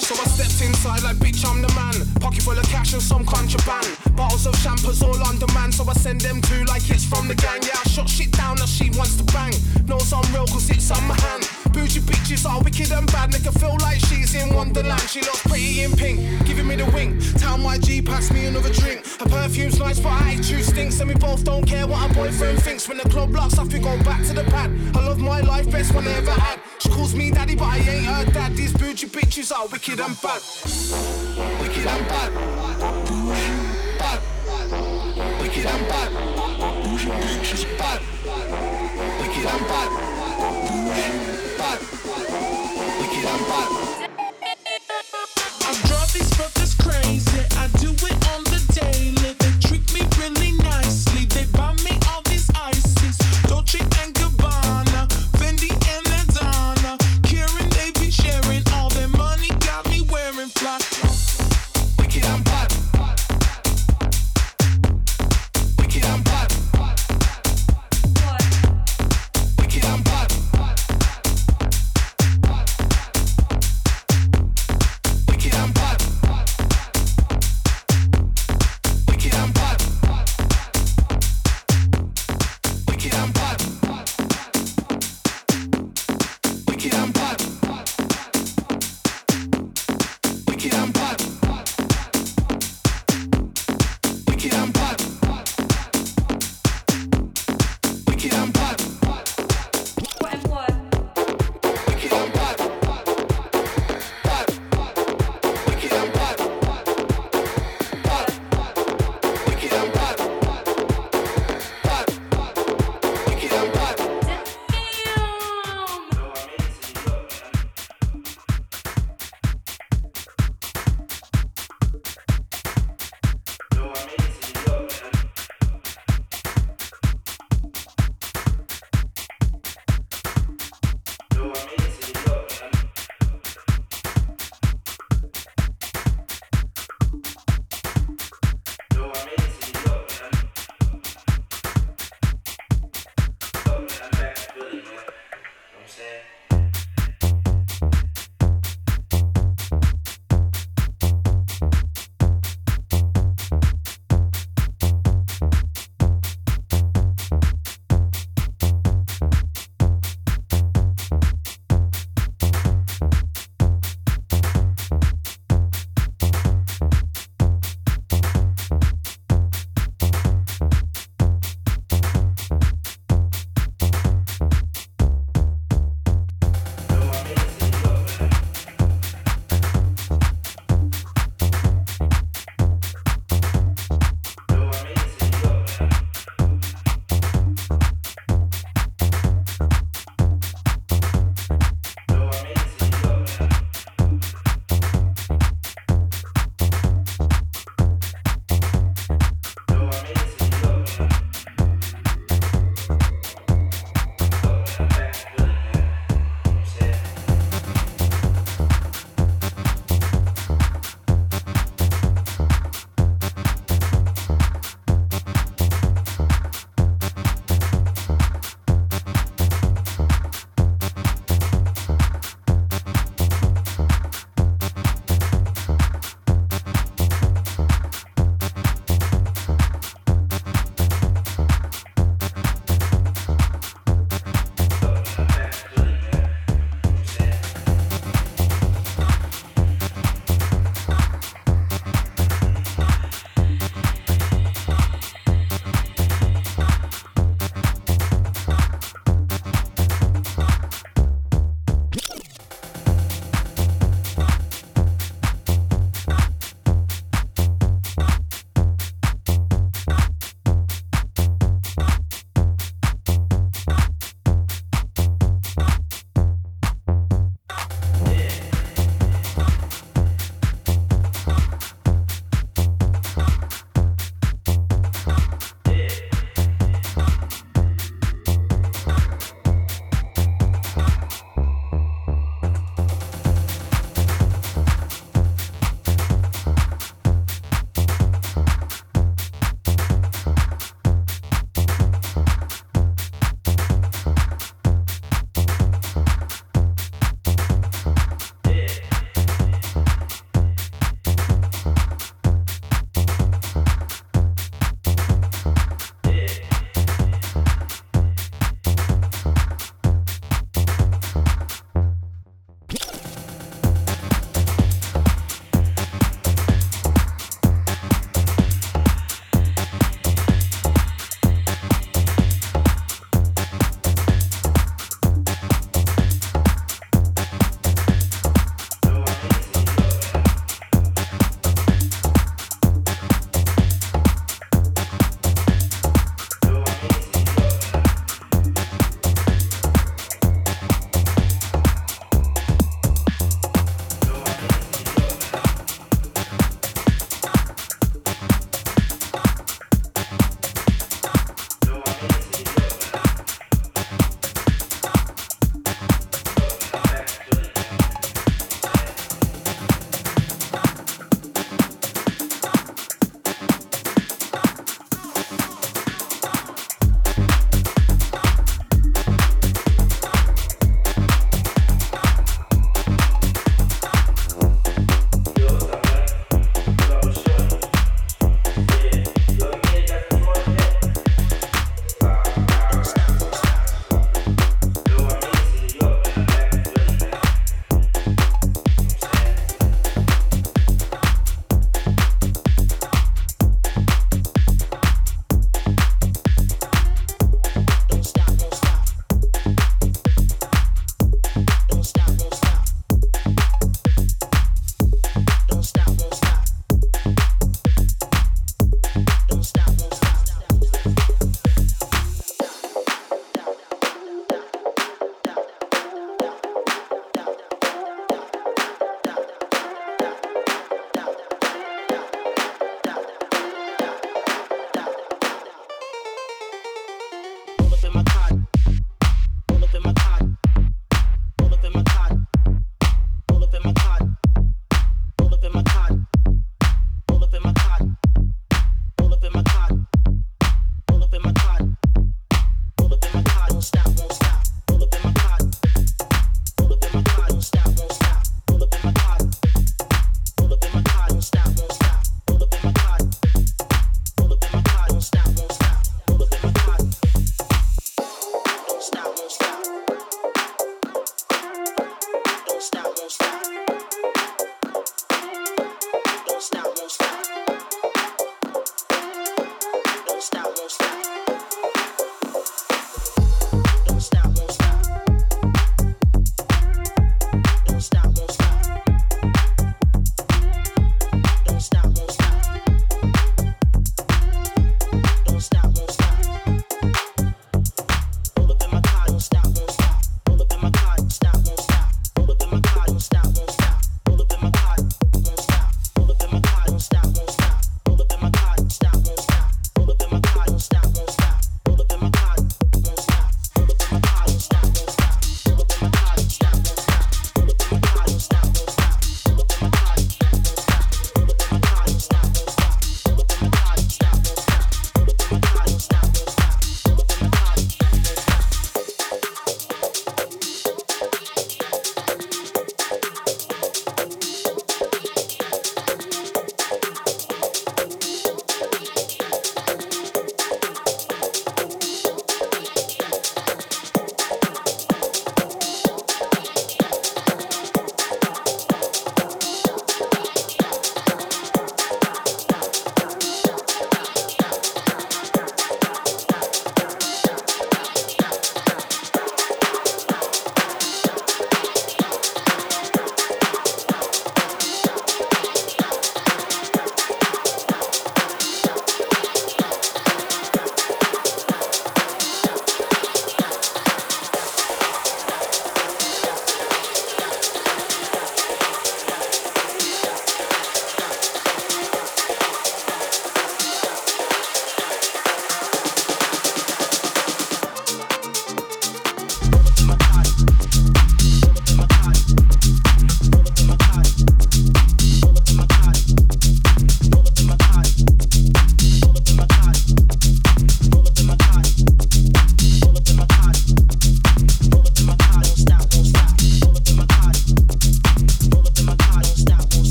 So I stepped inside like, bitch, I'm the man. Pocket full of cash and some contraband. Bottles of champers all on demand. So I send them two like it's from the gang. Yeah, I shot shit down that she wants to bang. Knows I'm real cause it's on my hand. Bougie bitches are wicked and bad. Make her feel like she's in Wonderland. She looks pretty in pink, giving me the wink. Town YG, G, pass me another drink. Her perfume's nice, but I attitude stinks. And we both don't care what her boyfriend thinks. When the club locks up, we go back to the pad. I love my life best one I ever had. She calls me daddy, but I ain't her dad. These bougie bitches are wicked and bad. Wicked and bad. Bad. Wicked and bad. Bougie bitches bad. Wicked and bad.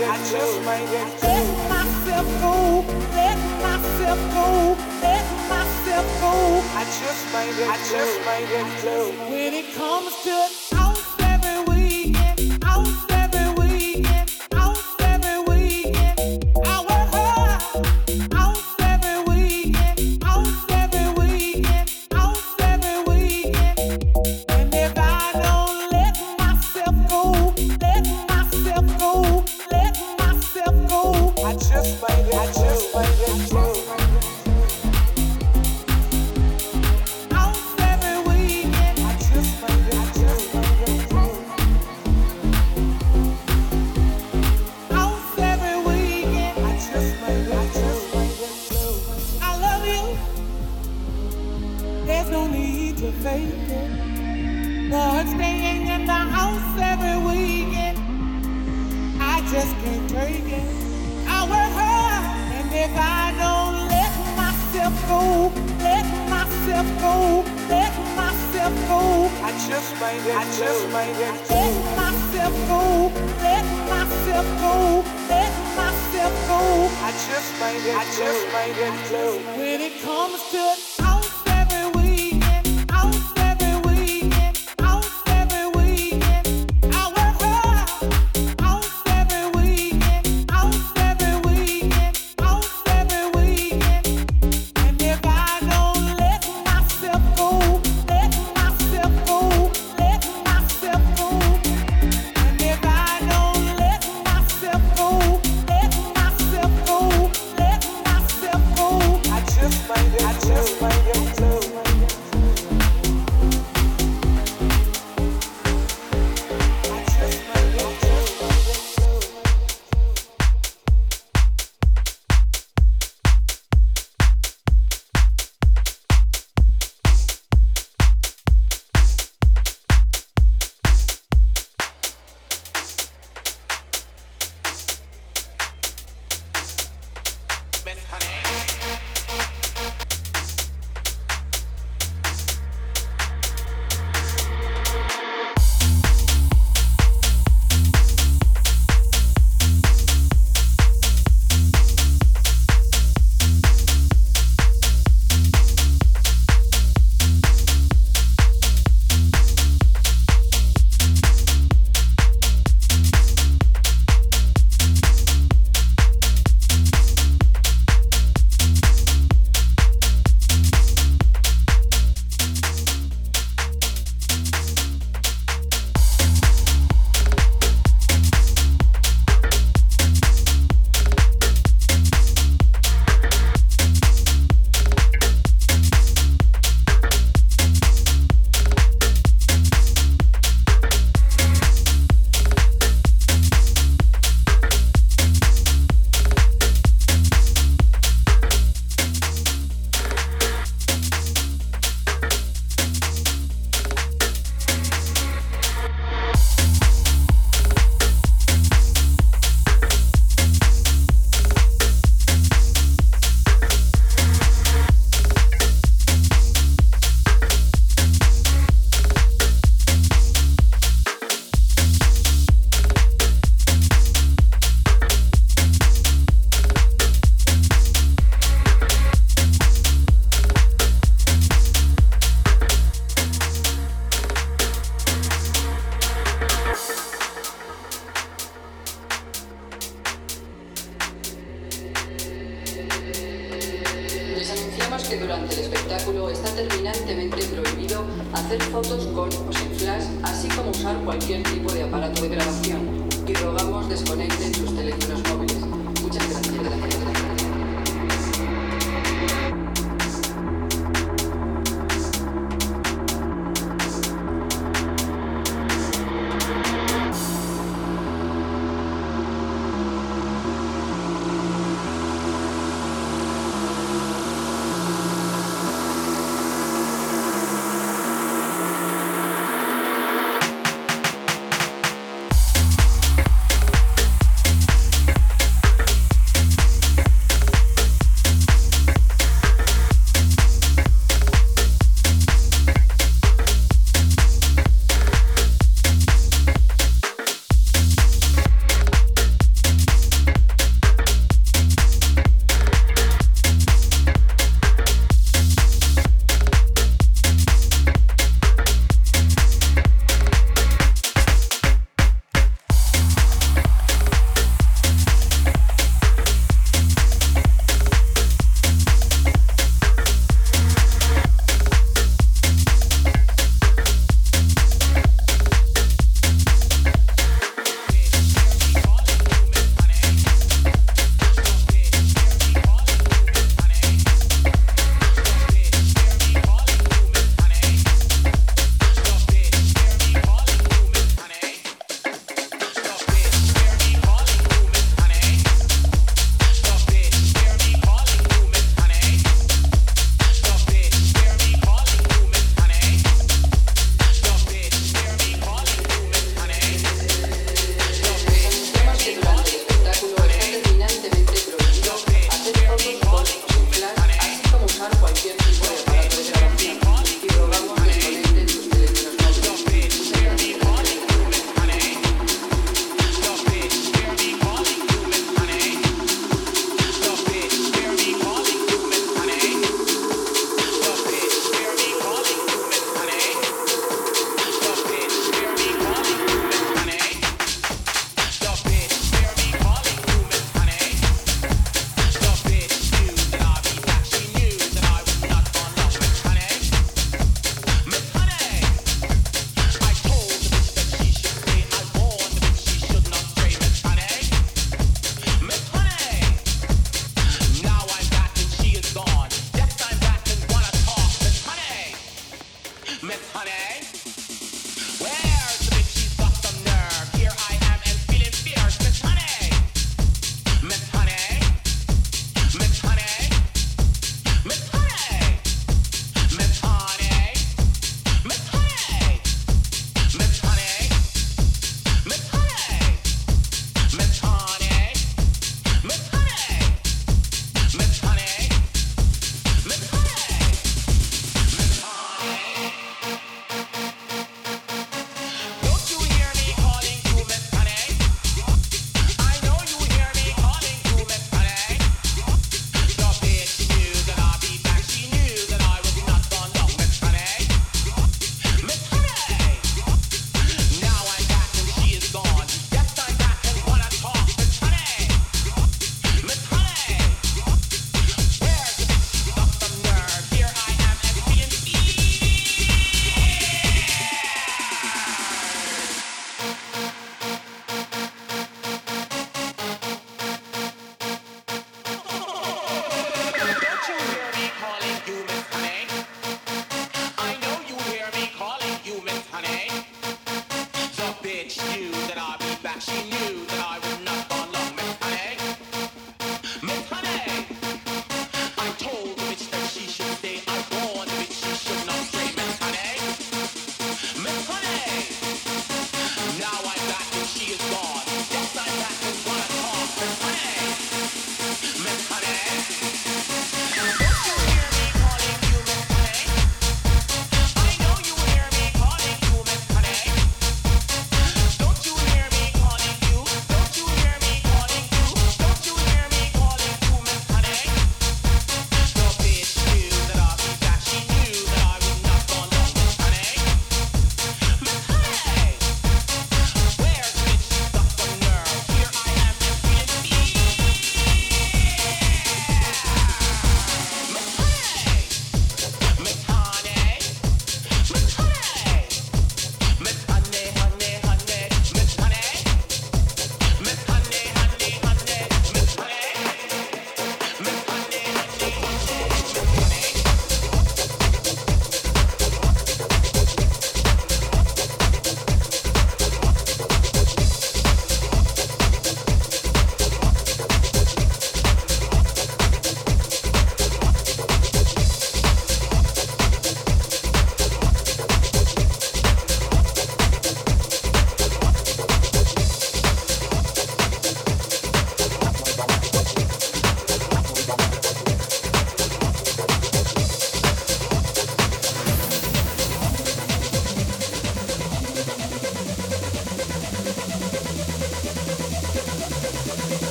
I just might get. Let myself go, let myself go, let myself go, I just might get, I just might get. When it comes to